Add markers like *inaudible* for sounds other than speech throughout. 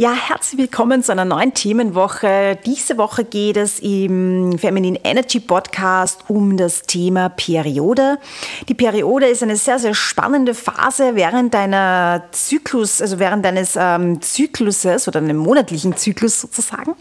Ja, herzlich willkommen zu einer neuen Themenwoche. Diese Woche geht es im Feminine Energy Podcast um das Thema Periode. Die Periode ist eine sehr, sehr spannende Phase während deiner Zyklus, also während deines ähm, Zykluses oder einem monatlichen Zyklus sozusagen.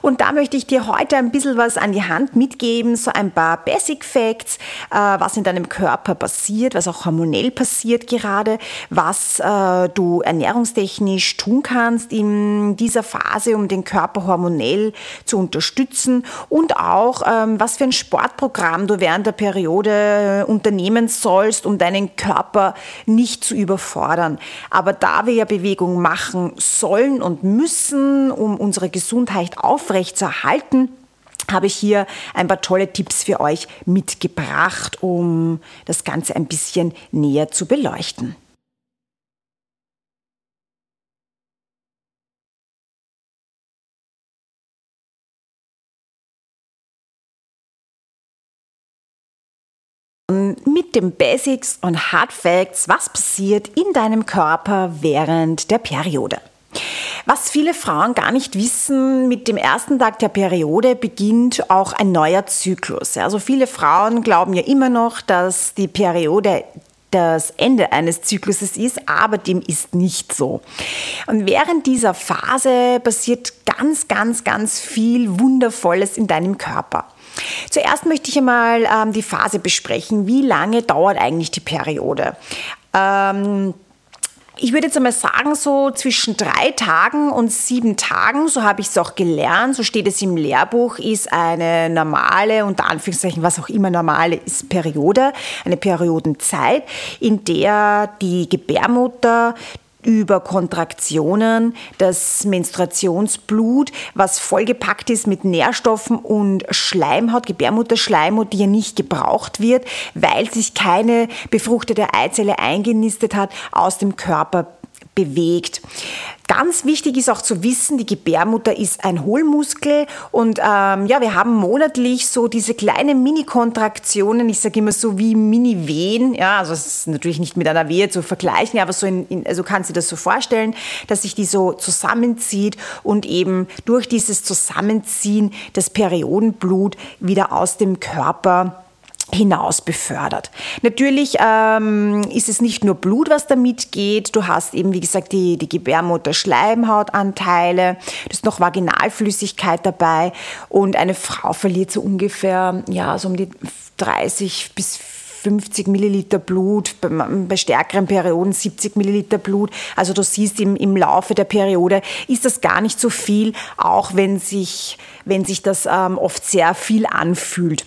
Und da möchte ich dir heute ein bisschen was an die Hand mitgeben, so ein paar Basic Facts, äh, was in deinem Körper passiert, was auch hormonell passiert gerade, was äh, du ernährungstechnisch tun kannst im dieser Phase, um den Körper hormonell zu unterstützen und auch, ähm, was für ein Sportprogramm du während der Periode äh, unternehmen sollst, um deinen Körper nicht zu überfordern. Aber da wir ja Bewegung machen sollen und müssen, um unsere Gesundheit aufrechtzuerhalten, habe ich hier ein paar tolle Tipps für euch mitgebracht, um das Ganze ein bisschen näher zu beleuchten. Den Basics und Hard Facts, was passiert in deinem Körper während der Periode. Was viele Frauen gar nicht wissen, mit dem ersten Tag der Periode beginnt auch ein neuer Zyklus. Also viele Frauen glauben ja immer noch, dass die Periode das Ende eines Zykluses ist, aber dem ist nicht so. Und während dieser Phase passiert ganz, ganz, ganz viel Wundervolles in deinem Körper. Zuerst möchte ich einmal ähm, die Phase besprechen. Wie lange dauert eigentlich die Periode? Ähm, ich würde jetzt einmal sagen, so zwischen drei Tagen und sieben Tagen, so habe ich es auch gelernt, so steht es im Lehrbuch, ist eine normale, unter Anführungszeichen, was auch immer normale ist, Periode, eine Periodenzeit, in der die Gebärmutter über Kontraktionen, das Menstruationsblut, was vollgepackt ist mit Nährstoffen und Schleimhaut, Gebärmutterschleimhaut, die ja nicht gebraucht wird, weil sich keine befruchtete Eizelle eingenistet hat, aus dem Körper bewegt. Ganz wichtig ist auch zu wissen, die Gebärmutter ist ein Hohlmuskel und ähm, ja, wir haben monatlich so diese kleinen Mini-Kontraktionen, ich sage immer so wie Mini-Wehen, ja, also es ist natürlich nicht mit einer Wehe zu vergleichen, aber so in, in, also kannst du dir das so vorstellen, dass sich die so zusammenzieht und eben durch dieses Zusammenziehen das Periodenblut wieder aus dem Körper hinaus befördert. Natürlich ähm, ist es nicht nur Blut, was damit geht. Du hast eben, wie gesagt, die, die Gebärmutter-Schleimhautanteile. Du hast noch Vaginalflüssigkeit dabei. Und eine Frau verliert so ungefähr, ja, so um die 30 bis 50 Milliliter Blut, bei, stärkeren Perioden 70 Milliliter Blut. Also du siehst im, im Laufe der Periode ist das gar nicht so viel, auch wenn sich, wenn sich das ähm, oft sehr viel anfühlt.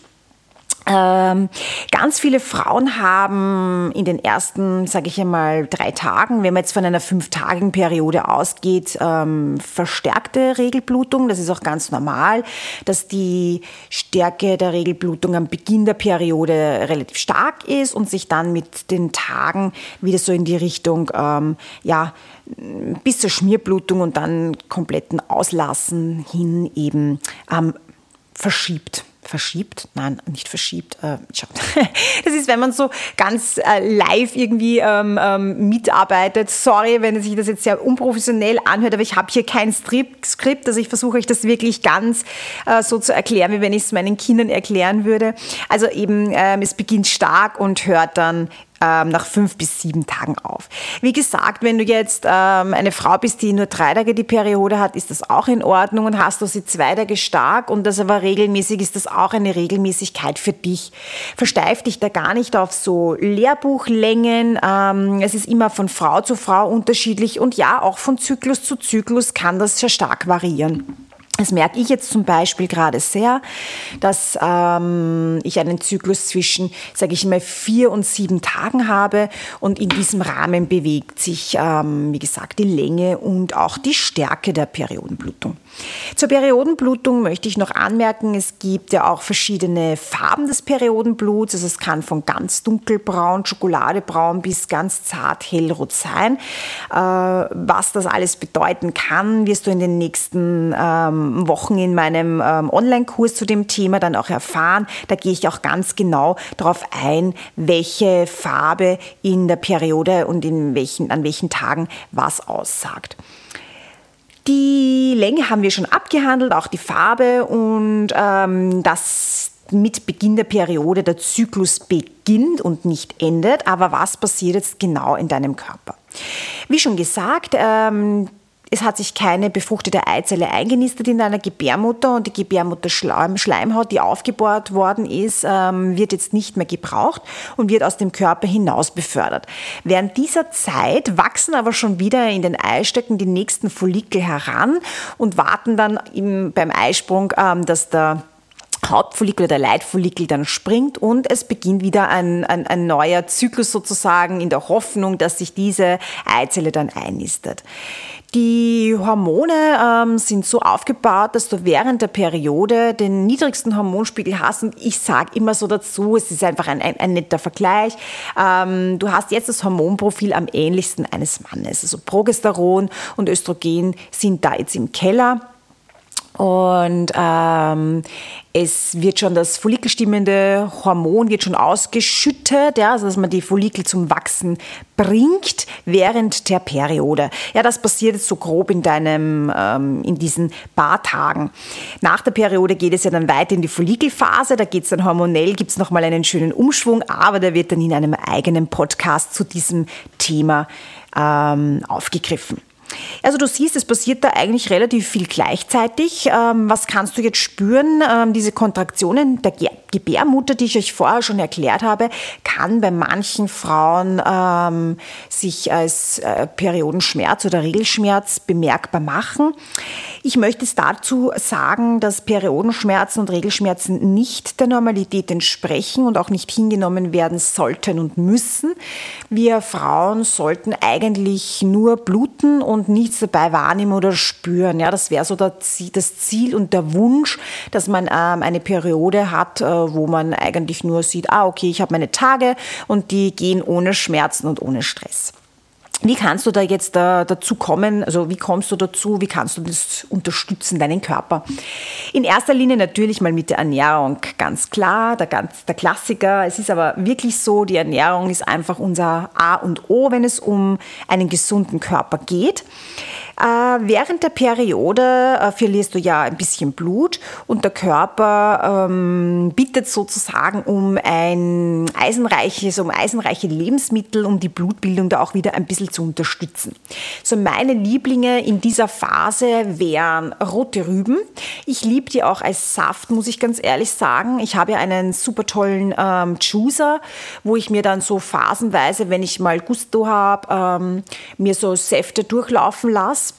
Ähm, ganz viele Frauen haben in den ersten, sage ich einmal, drei Tagen, wenn man jetzt von einer fünftagigen Periode ausgeht, ähm, verstärkte Regelblutung. Das ist auch ganz normal, dass die Stärke der Regelblutung am Beginn der Periode relativ stark ist und sich dann mit den Tagen wieder so in die Richtung, ähm, ja, bis zur Schmierblutung und dann kompletten Auslassen hin eben ähm, verschiebt verschiebt, nein, nicht verschiebt, äh, *laughs* das ist, wenn man so ganz äh, live irgendwie ähm, ähm, mitarbeitet. Sorry, wenn sich das jetzt sehr unprofessionell anhört, aber ich habe hier kein Skript, also ich versuche euch das wirklich ganz äh, so zu erklären, wie wenn ich es meinen Kindern erklären würde. Also eben, ähm, es beginnt stark und hört dann ähm, nach fünf bis sieben Tagen auf. Wie gesagt, wenn du jetzt ähm, eine Frau bist, die nur drei Tage die Periode hat, ist das auch in Ordnung und hast du sie zwei Tage stark und das aber regelmäßig, ist das auch eine Regelmäßigkeit für dich. Versteif dich da gar nicht auf so Lehrbuchlängen. Ähm, es ist immer von Frau zu Frau unterschiedlich und ja, auch von Zyklus zu Zyklus kann das sehr stark variieren. Das merke ich jetzt zum Beispiel gerade sehr, dass ähm, ich einen Zyklus zwischen, sage ich mal, vier und sieben Tagen habe und in diesem Rahmen bewegt sich, ähm, wie gesagt, die Länge und auch die Stärke der Periodenblutung. Zur Periodenblutung möchte ich noch anmerken, es gibt ja auch verschiedene Farben des Periodenbluts. Also es kann von ganz dunkelbraun, schokoladebraun bis ganz zart hellrot sein. Äh, was das alles bedeuten kann, wirst du in den nächsten ähm, Wochen in meinem ähm, Online-Kurs zu dem Thema dann auch erfahren. Da gehe ich auch ganz genau darauf ein, welche Farbe in der Periode und in welchen, an welchen Tagen was aussagt. Länge haben wir schon abgehandelt, auch die Farbe und ähm, das mit Beginn der Periode der Zyklus beginnt und nicht endet. Aber was passiert jetzt genau in deinem Körper? Wie schon gesagt, ähm, es hat sich keine befruchtete Eizelle eingenistet in deiner Gebärmutter und die Gebärmutterschleimhaut, die aufgebohrt worden ist, ähm, wird jetzt nicht mehr gebraucht und wird aus dem Körper hinaus befördert. Während dieser Zeit wachsen aber schon wieder in den Eistöcken die nächsten Follikel heran und warten dann beim Eisprung, ähm, dass der Hauptfollikel oder Leitfollikel dann springt und es beginnt wieder ein, ein, ein, neuer Zyklus sozusagen in der Hoffnung, dass sich diese Eizelle dann einnistet. Die Hormone ähm, sind so aufgebaut, dass du während der Periode den niedrigsten Hormonspiegel hast. Und ich sage immer so dazu, es ist einfach ein, ein, ein netter Vergleich. Ähm, du hast jetzt das Hormonprofil am ähnlichsten eines Mannes. Also Progesteron und Östrogen sind da jetzt im Keller. Und ähm, es wird schon das follikelstimmende Hormon wird schon ausgeschüttet, ja, also dass man die Follikel zum Wachsen bringt während der Periode. Ja, das passiert jetzt so grob in deinem, ähm, in diesen paar Tagen. Nach der Periode geht es ja dann weiter in die Follikelphase. Da geht es dann hormonell, gibt es nochmal einen schönen Umschwung, aber der wird dann in einem eigenen Podcast zu diesem Thema ähm, aufgegriffen. Also du siehst, es passiert da eigentlich relativ viel gleichzeitig. Ähm, was kannst du jetzt spüren? Ähm, diese Kontraktionen der Gebärmutter, die ich euch vorher schon erklärt habe, kann bei manchen Frauen ähm, sich als äh, Periodenschmerz oder Regelschmerz bemerkbar machen. Ich möchte es dazu sagen, dass Periodenschmerzen und Regelschmerzen nicht der Normalität entsprechen und auch nicht hingenommen werden sollten und müssen. Wir Frauen sollten eigentlich nur bluten und nichts dabei wahrnehmen oder spüren. Ja, das wäre so das Ziel und der Wunsch, dass man ähm, eine Periode hat, äh, wo man eigentlich nur sieht, ah, okay, ich habe meine Tage und die gehen ohne Schmerzen und ohne Stress. Wie kannst du da jetzt da, dazu kommen? Also wie kommst du dazu? Wie kannst du das unterstützen, deinen Körper? In erster Linie natürlich mal mit der Ernährung, ganz klar, der, ganz, der Klassiker. Es ist aber wirklich so, die Ernährung ist einfach unser A und O, wenn es um einen gesunden Körper geht. Äh, während der Periode äh, verlierst du ja ein bisschen Blut und der Körper ähm, bittet sozusagen um ein eisenreiches, um eisenreiche Lebensmittel, um die Blutbildung da auch wieder ein bisschen zu unterstützen. So meine Lieblinge in dieser Phase wären rote Rüben. Ich liebe die auch als Saft, muss ich ganz ehrlich sagen. Ich habe ja einen super tollen ähm, Juicer, wo ich mir dann so phasenweise, wenn ich mal Gusto habe, ähm, mir so Säfte durchlaufen lasse.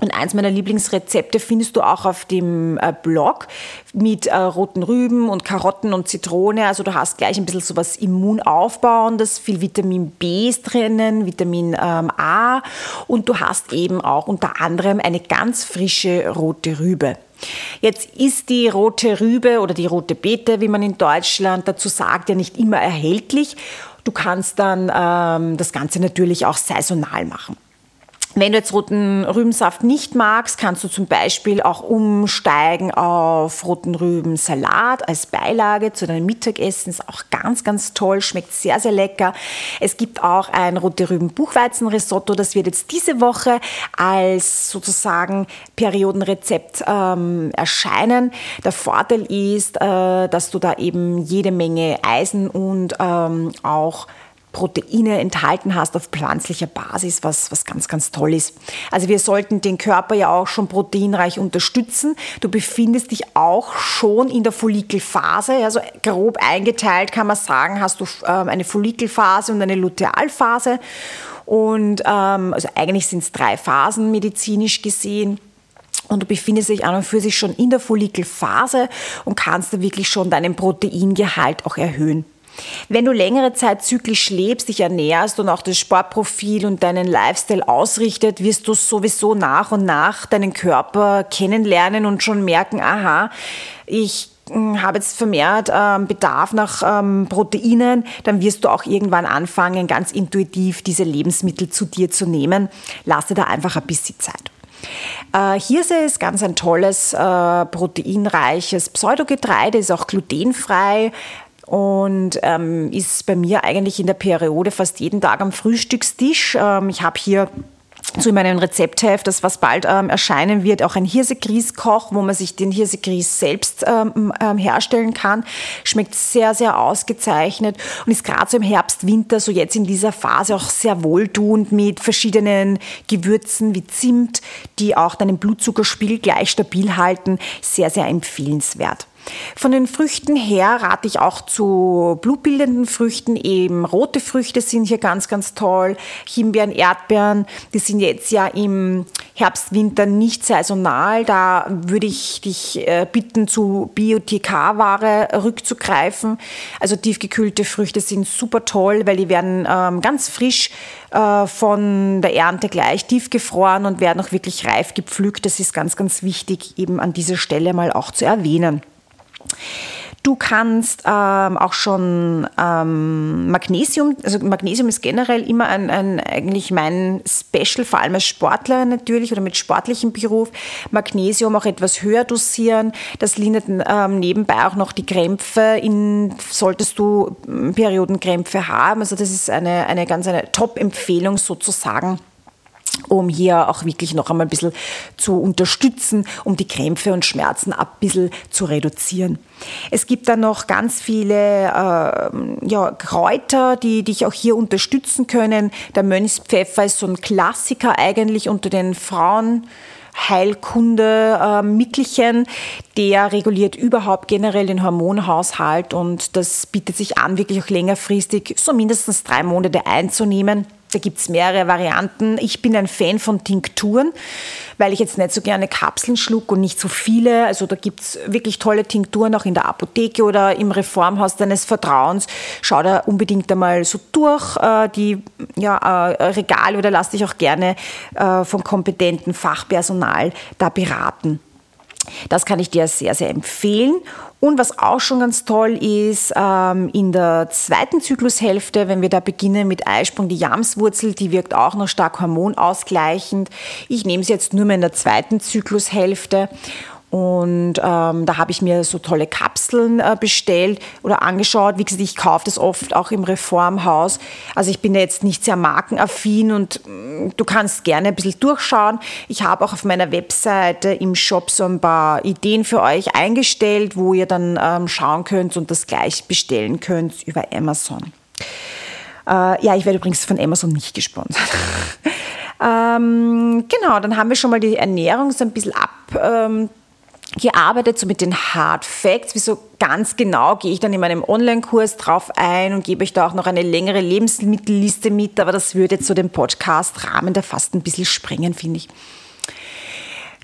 Und eins meiner Lieblingsrezepte findest du auch auf dem äh, Blog mit äh, roten Rüben und Karotten und Zitrone. Also du hast gleich ein bisschen so was Immunaufbauendes, viel Vitamin B ist drinnen, Vitamin ähm, A und du hast eben auch unter anderem eine ganz frische rote Rübe. Jetzt ist die rote Rübe oder die rote Beete, wie man in Deutschland dazu sagt, ja nicht immer erhältlich. Du kannst dann ähm, das Ganze natürlich auch saisonal machen. Wenn du jetzt roten Rübensaft nicht magst, kannst du zum Beispiel auch umsteigen auf roten Rübensalat als Beilage zu deinem Mittagessen. Ist auch ganz, ganz toll, schmeckt sehr, sehr lecker. Es gibt auch ein rote Rüben Buchweizenrisotto. Das wird jetzt diese Woche als sozusagen Periodenrezept ähm, erscheinen. Der Vorteil ist, äh, dass du da eben jede Menge Eisen und ähm, auch Proteine enthalten hast auf pflanzlicher Basis, was, was ganz, ganz toll ist. Also wir sollten den Körper ja auch schon proteinreich unterstützen. Du befindest dich auch schon in der Follikelphase, also grob eingeteilt kann man sagen, hast du ähm, eine Follikelphase und eine Lutealphase. Und ähm, also eigentlich sind es drei Phasen medizinisch gesehen. Und du befindest dich an und für sich schon in der Follikelphase und kannst da wirklich schon deinen Proteingehalt auch erhöhen. Wenn du längere Zeit zyklisch lebst, dich ernährst und auch das Sportprofil und deinen Lifestyle ausrichtet, wirst du sowieso nach und nach deinen Körper kennenlernen und schon merken, aha, ich hm, habe jetzt vermehrt ähm, Bedarf nach ähm, Proteinen, dann wirst du auch irgendwann anfangen, ganz intuitiv diese Lebensmittel zu dir zu nehmen. Lass dir da einfach ein bisschen Zeit. Äh, Hirse ist ganz ein tolles, äh, proteinreiches Pseudogetreide, ist auch glutenfrei, und ähm, ist bei mir eigentlich in der Periode fast jeden Tag am Frühstückstisch. Ähm, ich habe hier zu meinem Rezeptheft, das was bald ähm, erscheinen wird, auch ein Hirsegrießkoch, wo man sich den Hirsegrieß selbst ähm, ähm, herstellen kann. Schmeckt sehr, sehr ausgezeichnet und ist gerade so im Herbst, Winter, so jetzt in dieser Phase auch sehr wohltuend mit verschiedenen Gewürzen wie Zimt, die auch deinen Blutzuckerspiegel gleich stabil halten. Sehr, sehr empfehlenswert. Von den Früchten her rate ich auch zu blutbildenden Früchten. Eben rote Früchte sind hier ganz, ganz toll. Himbeeren, Erdbeeren, die sind jetzt ja im Herbst, Winter nicht saisonal. Da würde ich dich äh, bitten, zu Bio-TK-Ware rückzugreifen. Also tiefgekühlte Früchte sind super toll, weil die werden ähm, ganz frisch äh, von der Ernte gleich tiefgefroren und werden auch wirklich reif gepflückt. Das ist ganz, ganz wichtig, eben an dieser Stelle mal auch zu erwähnen. Du kannst ähm, auch schon ähm, Magnesium, also Magnesium ist generell immer ein, ein, eigentlich mein Special, vor allem als Sportler natürlich oder mit sportlichem Beruf. Magnesium auch etwas höher dosieren. Das lindert ähm, nebenbei auch noch die Krämpfe, in, solltest du ähm, Periodenkrämpfe haben. Also das ist eine, eine ganz eine Top-Empfehlung sozusagen um hier auch wirklich noch einmal ein bisschen zu unterstützen, um die Krämpfe und Schmerzen ein bisschen zu reduzieren. Es gibt dann noch ganz viele äh, ja, Kräuter, die dich auch hier unterstützen können. Der Mönchspfeffer ist so ein Klassiker eigentlich unter den Frauen. Heilkunde-Mittelchen, der reguliert überhaupt generell den Hormonhaushalt und das bietet sich an, wirklich auch längerfristig so mindestens drei Monate einzunehmen. Da gibt es mehrere Varianten. Ich bin ein Fan von Tinkturen, weil ich jetzt nicht so gerne Kapseln schluck und nicht so viele. Also da gibt es wirklich tolle Tinkturen auch in der Apotheke oder im Reformhaus deines Vertrauens. Schau da unbedingt einmal so durch äh, die ja, äh, Regale oder lass dich auch gerne äh, von kompetenten Fachpersonal da beraten. Das kann ich dir sehr, sehr empfehlen. Und was auch schon ganz toll ist, ähm, in der zweiten Zyklushälfte, wenn wir da beginnen mit Eisprung, die Jamswurzel, die wirkt auch noch stark hormonausgleichend. Ich nehme sie jetzt nur mehr in der zweiten Zyklushälfte und ähm, da habe ich mir so tolle Kapseln äh, bestellt oder angeschaut. Wie gesagt, ich kaufe das oft auch im Reformhaus. Also ich bin jetzt nicht sehr markenaffin und äh, du kannst gerne ein bisschen durchschauen. Ich habe auch auf meiner Webseite im Shop so ein paar Ideen für euch eingestellt, wo ihr dann ähm, schauen könnt und das gleich bestellen könnt über Amazon. Äh, ja, ich werde übrigens von Amazon nicht gesponsert. *laughs* ähm, genau, dann haben wir schon mal die Ernährung so ein bisschen ab. Gearbeitet, so mit den Hard Facts. Wieso ganz genau gehe ich dann in meinem Online-Kurs drauf ein und gebe euch da auch noch eine längere Lebensmittelliste mit, aber das würde jetzt so den Podcast-Rahmen da fast ein bisschen sprengen, finde ich.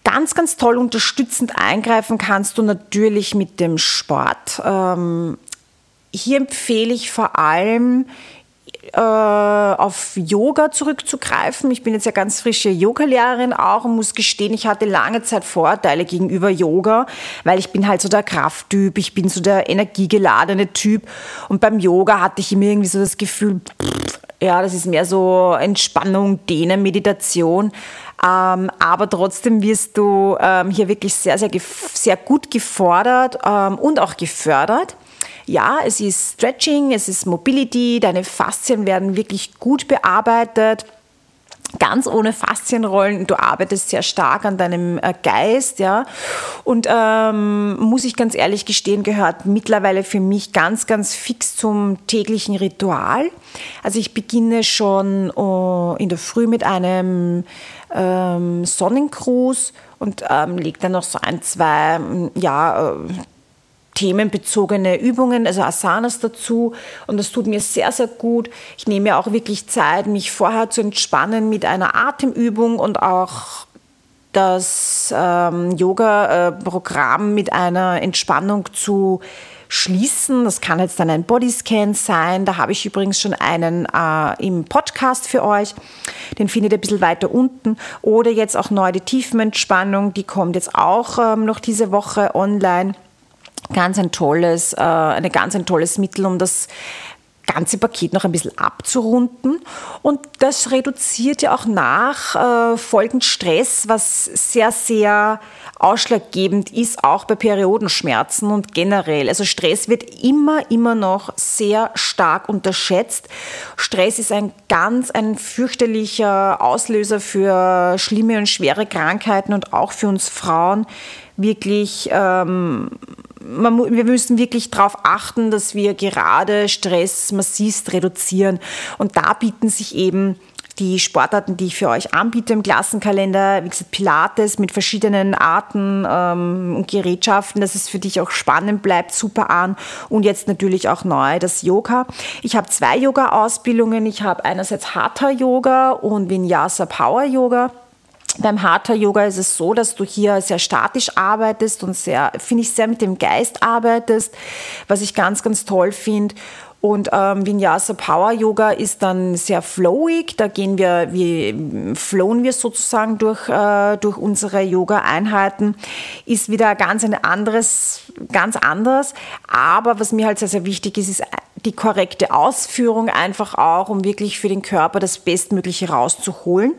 Ganz, ganz toll unterstützend eingreifen kannst du natürlich mit dem Sport. Ähm, hier empfehle ich vor allem äh, auf Yoga zurückzugreifen. Ich bin jetzt ja ganz frische Yogalehrerin auch und muss gestehen, ich hatte lange Zeit Vorteile gegenüber Yoga, weil ich bin halt so der Krafttyp, ich bin so der energiegeladene Typ und beim Yoga hatte ich immer irgendwie so das Gefühl, pff, ja, das ist mehr so Entspannung, Dehnen, Meditation. Ähm, aber trotzdem wirst du ähm, hier wirklich sehr, sehr, sehr gut gefordert ähm, und auch gefördert. Ja, es ist Stretching, es ist Mobility, deine Faszien werden wirklich gut bearbeitet ganz ohne Faszienrollen. Du arbeitest sehr stark an deinem äh, Geist, ja. Und ähm, muss ich ganz ehrlich gestehen, gehört mittlerweile für mich ganz, ganz fix zum täglichen Ritual. Also ich beginne schon uh, in der Früh mit einem ähm, Sonnencruise und ähm, lege dann noch so ein, zwei, ja, äh, themenbezogene Übungen, also Asanas dazu. Und das tut mir sehr, sehr gut. Ich nehme mir auch wirklich Zeit, mich vorher zu entspannen mit einer Atemübung und auch das ähm, Yoga-Programm mit einer Entspannung zu schließen. Das kann jetzt dann ein Bodyscan sein. Da habe ich übrigens schon einen äh, im Podcast für euch. Den findet ihr ein bisschen weiter unten. Oder jetzt auch neu die Tiefenentspannung. Die kommt jetzt auch ähm, noch diese Woche online ganz ein tolles, äh, eine ganz ein tolles Mittel, um das ganze Paket noch ein bisschen abzurunden. Und das reduziert ja auch nach äh, folgend Stress, was sehr, sehr ausschlaggebend ist, auch bei Periodenschmerzen und generell. Also Stress wird immer, immer noch sehr stark unterschätzt. Stress ist ein ganz, ein fürchterlicher Auslöser für schlimme und schwere Krankheiten und auch für uns Frauen wirklich, ähm, man, wir müssen wirklich darauf achten, dass wir gerade Stress massivst reduzieren. Und da bieten sich eben die Sportarten, die ich für euch anbiete im Klassenkalender, wie gesagt, Pilates mit verschiedenen Arten ähm, und Gerätschaften, dass es für dich auch spannend bleibt, super an. Und jetzt natürlich auch neu das Yoga. Ich habe zwei Yoga-Ausbildungen. Ich habe einerseits Hatha Yoga und Vinyasa Power Yoga. Beim Hatha Yoga ist es so, dass du hier sehr statisch arbeitest und sehr, finde ich, sehr mit dem Geist arbeitest, was ich ganz, ganz toll finde. Und ähm, Vinyasa Power Yoga ist dann sehr flowig. Da gehen wir, wie flowen wir sozusagen durch, äh, durch unsere Yoga-Einheiten. Ist wieder ganz ein anderes, ganz anders. Aber was mir halt sehr, sehr wichtig ist, ist die korrekte Ausführung einfach auch, um wirklich für den Körper das Bestmögliche rauszuholen.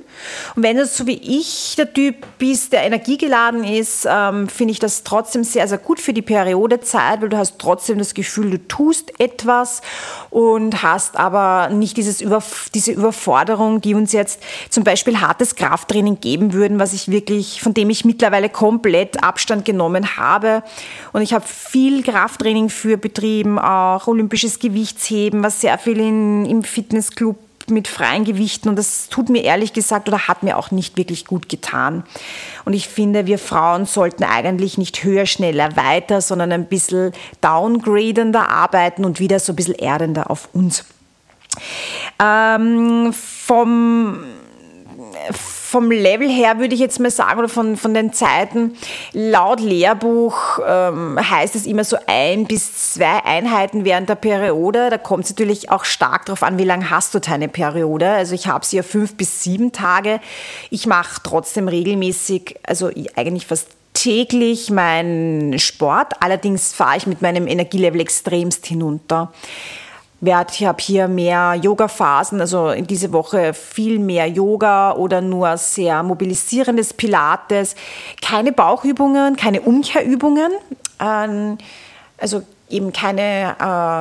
Und wenn du so wie ich der Typ bist, der energiegeladen ist, ähm, finde ich das trotzdem sehr, sehr gut für die Periodezeit, weil du hast trotzdem das Gefühl, du tust etwas und hast aber nicht dieses Über, diese Überforderung, die uns jetzt zum Beispiel hartes Krafttraining geben würden, was ich wirklich, von dem ich mittlerweile komplett Abstand genommen habe. Und ich habe viel Krafttraining für betrieben, auch olympisches Gewicht Gewichtsheben, was sehr viel in, im Fitnessclub mit freien Gewichten und das tut mir ehrlich gesagt oder hat mir auch nicht wirklich gut getan. Und ich finde, wir Frauen sollten eigentlich nicht höher, schneller, weiter, sondern ein bisschen downgradender arbeiten und wieder so ein bisschen erdender auf uns. Ähm, vom vom Level her würde ich jetzt mal sagen, oder von, von den Zeiten, laut Lehrbuch ähm, heißt es immer so ein bis zwei Einheiten während der Periode. Da kommt es natürlich auch stark darauf an, wie lange hast du deine Periode. Also ich habe sie ja fünf bis sieben Tage. Ich mache trotzdem regelmäßig, also eigentlich fast täglich meinen Sport. Allerdings fahre ich mit meinem Energielevel extremst hinunter werde. Ich habe hier mehr Yoga-Phasen, also in diese Woche viel mehr Yoga oder nur sehr mobilisierendes Pilates. Keine Bauchübungen, keine Umkehrübungen. Ähm, also eben keine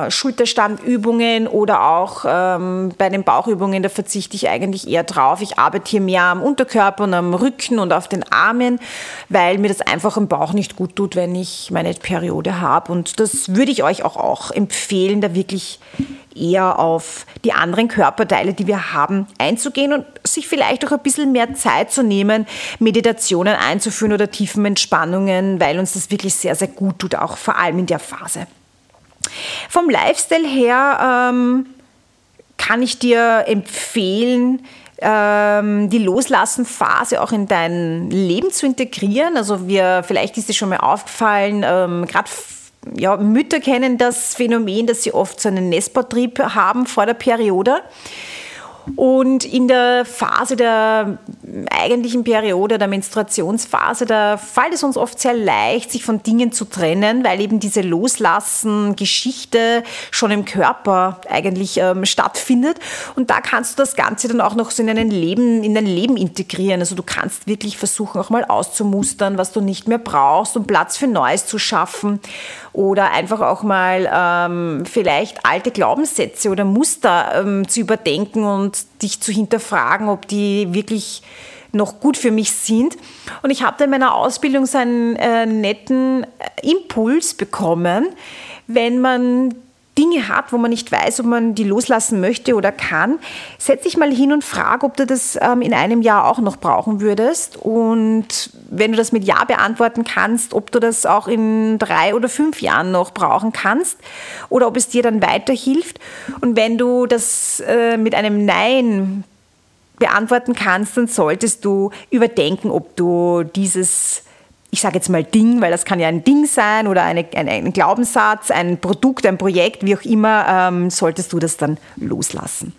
äh, Schulterstandübungen oder auch ähm, bei den Bauchübungen, da verzichte ich eigentlich eher drauf. Ich arbeite hier mehr am Unterkörper und am Rücken und auf den Armen, weil mir das einfach im Bauch nicht gut tut, wenn ich meine Periode habe. Und das würde ich euch auch, auch empfehlen, da wirklich eher auf die anderen Körperteile, die wir haben, einzugehen und sich vielleicht auch ein bisschen mehr Zeit zu nehmen, Meditationen einzuführen oder tiefen Entspannungen, weil uns das wirklich sehr, sehr gut tut, auch vor allem in der Phase. Vom Lifestyle her ähm, kann ich dir empfehlen, ähm, die Loslassenphase auch in dein Leben zu integrieren. Also wir, vielleicht ist dir schon mal aufgefallen, ähm, gerade ja, Mütter kennen das Phänomen, dass sie oft so einen Nestbautrieb haben vor der Periode. Und in der Phase der eigentlichen Periode, der Menstruationsphase, da fällt es uns oft sehr leicht, sich von Dingen zu trennen, weil eben diese Loslassen-Geschichte schon im Körper eigentlich ähm, stattfindet. Und da kannst du das Ganze dann auch noch so in dein Leben, in dein Leben integrieren. Also du kannst wirklich versuchen, auch mal auszumustern, was du nicht mehr brauchst, um Platz für Neues zu schaffen. Oder einfach auch mal ähm, vielleicht alte Glaubenssätze oder Muster ähm, zu überdenken und dich zu hinterfragen, ob die wirklich noch gut für mich sind. Und ich habe da in meiner Ausbildung so einen äh, netten äh, Impuls bekommen, wenn man Dinge hat, wo man nicht weiß, ob man die loslassen möchte oder kann, setz dich mal hin und frag, ob du das ähm, in einem Jahr auch noch brauchen würdest. Und wenn du das mit Ja beantworten kannst, ob du das auch in drei oder fünf Jahren noch brauchen kannst oder ob es dir dann weiterhilft. Und wenn du das äh, mit einem Nein beantworten kannst, dann solltest du überdenken, ob du dieses ich sage jetzt mal Ding, weil das kann ja ein Ding sein oder eine, ein, ein Glaubenssatz, ein Produkt, ein Projekt, wie auch immer, ähm, solltest du das dann loslassen.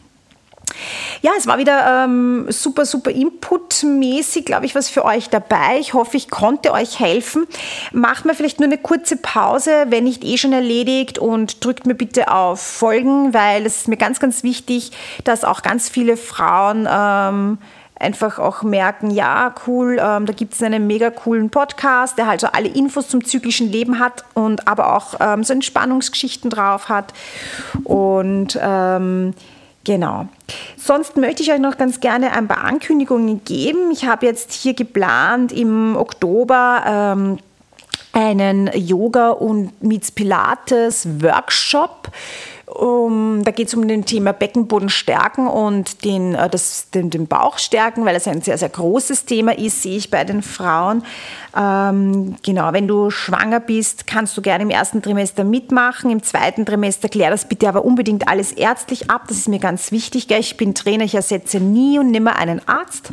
Ja, es war wieder ähm, super, super inputmäßig, glaube ich, was für euch dabei. Ich hoffe, ich konnte euch helfen. Macht mir vielleicht nur eine kurze Pause, wenn nicht eh schon erledigt und drückt mir bitte auf Folgen, weil es ist mir ganz, ganz wichtig, dass auch ganz viele Frauen ähm, einfach auch merken, ja, cool, ähm, da gibt es einen mega coolen Podcast, der halt so alle Infos zum zyklischen Leben hat und aber auch ähm, so Entspannungsgeschichten drauf hat. Und ähm, Genau. Sonst möchte ich euch noch ganz gerne ein paar Ankündigungen geben. Ich habe jetzt hier geplant im Oktober ähm, einen Yoga und Meets Pilates Workshop um, da geht es um den Thema Beckenboden stärken und den, äh, das, den, den Bauch stärken, weil es ein sehr, sehr großes Thema ist, sehe ich bei den Frauen. Ähm, genau, wenn du schwanger bist, kannst du gerne im ersten Trimester mitmachen. Im zweiten Trimester klär das bitte aber unbedingt alles ärztlich ab. Das ist mir ganz wichtig. Gell? Ich bin Trainer, ich ersetze nie und nimmer einen Arzt.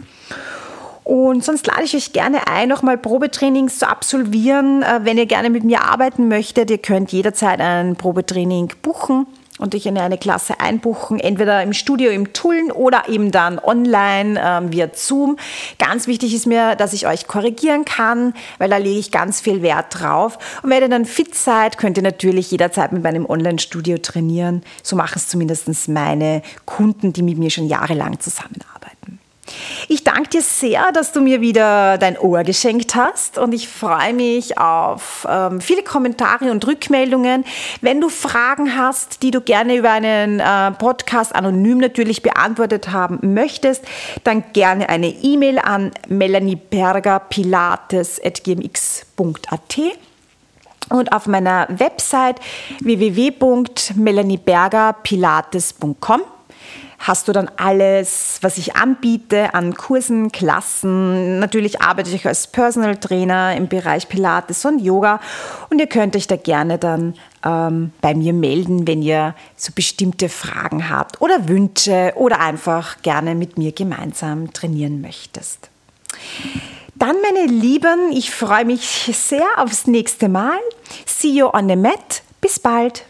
Und sonst lade ich euch gerne ein, nochmal Probetrainings zu absolvieren. Äh, wenn ihr gerne mit mir arbeiten möchtet, ihr könnt jederzeit ein Probetraining buchen und dich in eine Klasse einbuchen, entweder im Studio im Tullen oder eben dann online ähm, via Zoom. Ganz wichtig ist mir, dass ich euch korrigieren kann, weil da lege ich ganz viel Wert drauf. Und wenn ihr dann fit seid, könnt ihr natürlich jederzeit mit meinem Online-Studio trainieren. So machen es zumindest meine Kunden, die mit mir schon jahrelang zusammenarbeiten. Ich danke dir sehr, dass du mir wieder dein Ohr geschenkt hast und ich freue mich auf ähm, viele Kommentare und Rückmeldungen. Wenn du Fragen hast, die du gerne über einen äh, Podcast anonym natürlich beantwortet haben möchtest, dann gerne eine E-Mail an melaniebergerpilates.gmx.at. Und auf meiner Website www.melaniebergerpilates.com hast du dann alles, was ich anbiete an Kursen, Klassen. Natürlich arbeite ich als Personal Trainer im Bereich Pilates und Yoga und ihr könnt euch da gerne dann ähm, bei mir melden, wenn ihr so bestimmte Fragen habt oder Wünsche oder einfach gerne mit mir gemeinsam trainieren möchtest. Dann, meine Lieben, ich freue mich sehr aufs nächste Mal. See you on the mat. Bis bald.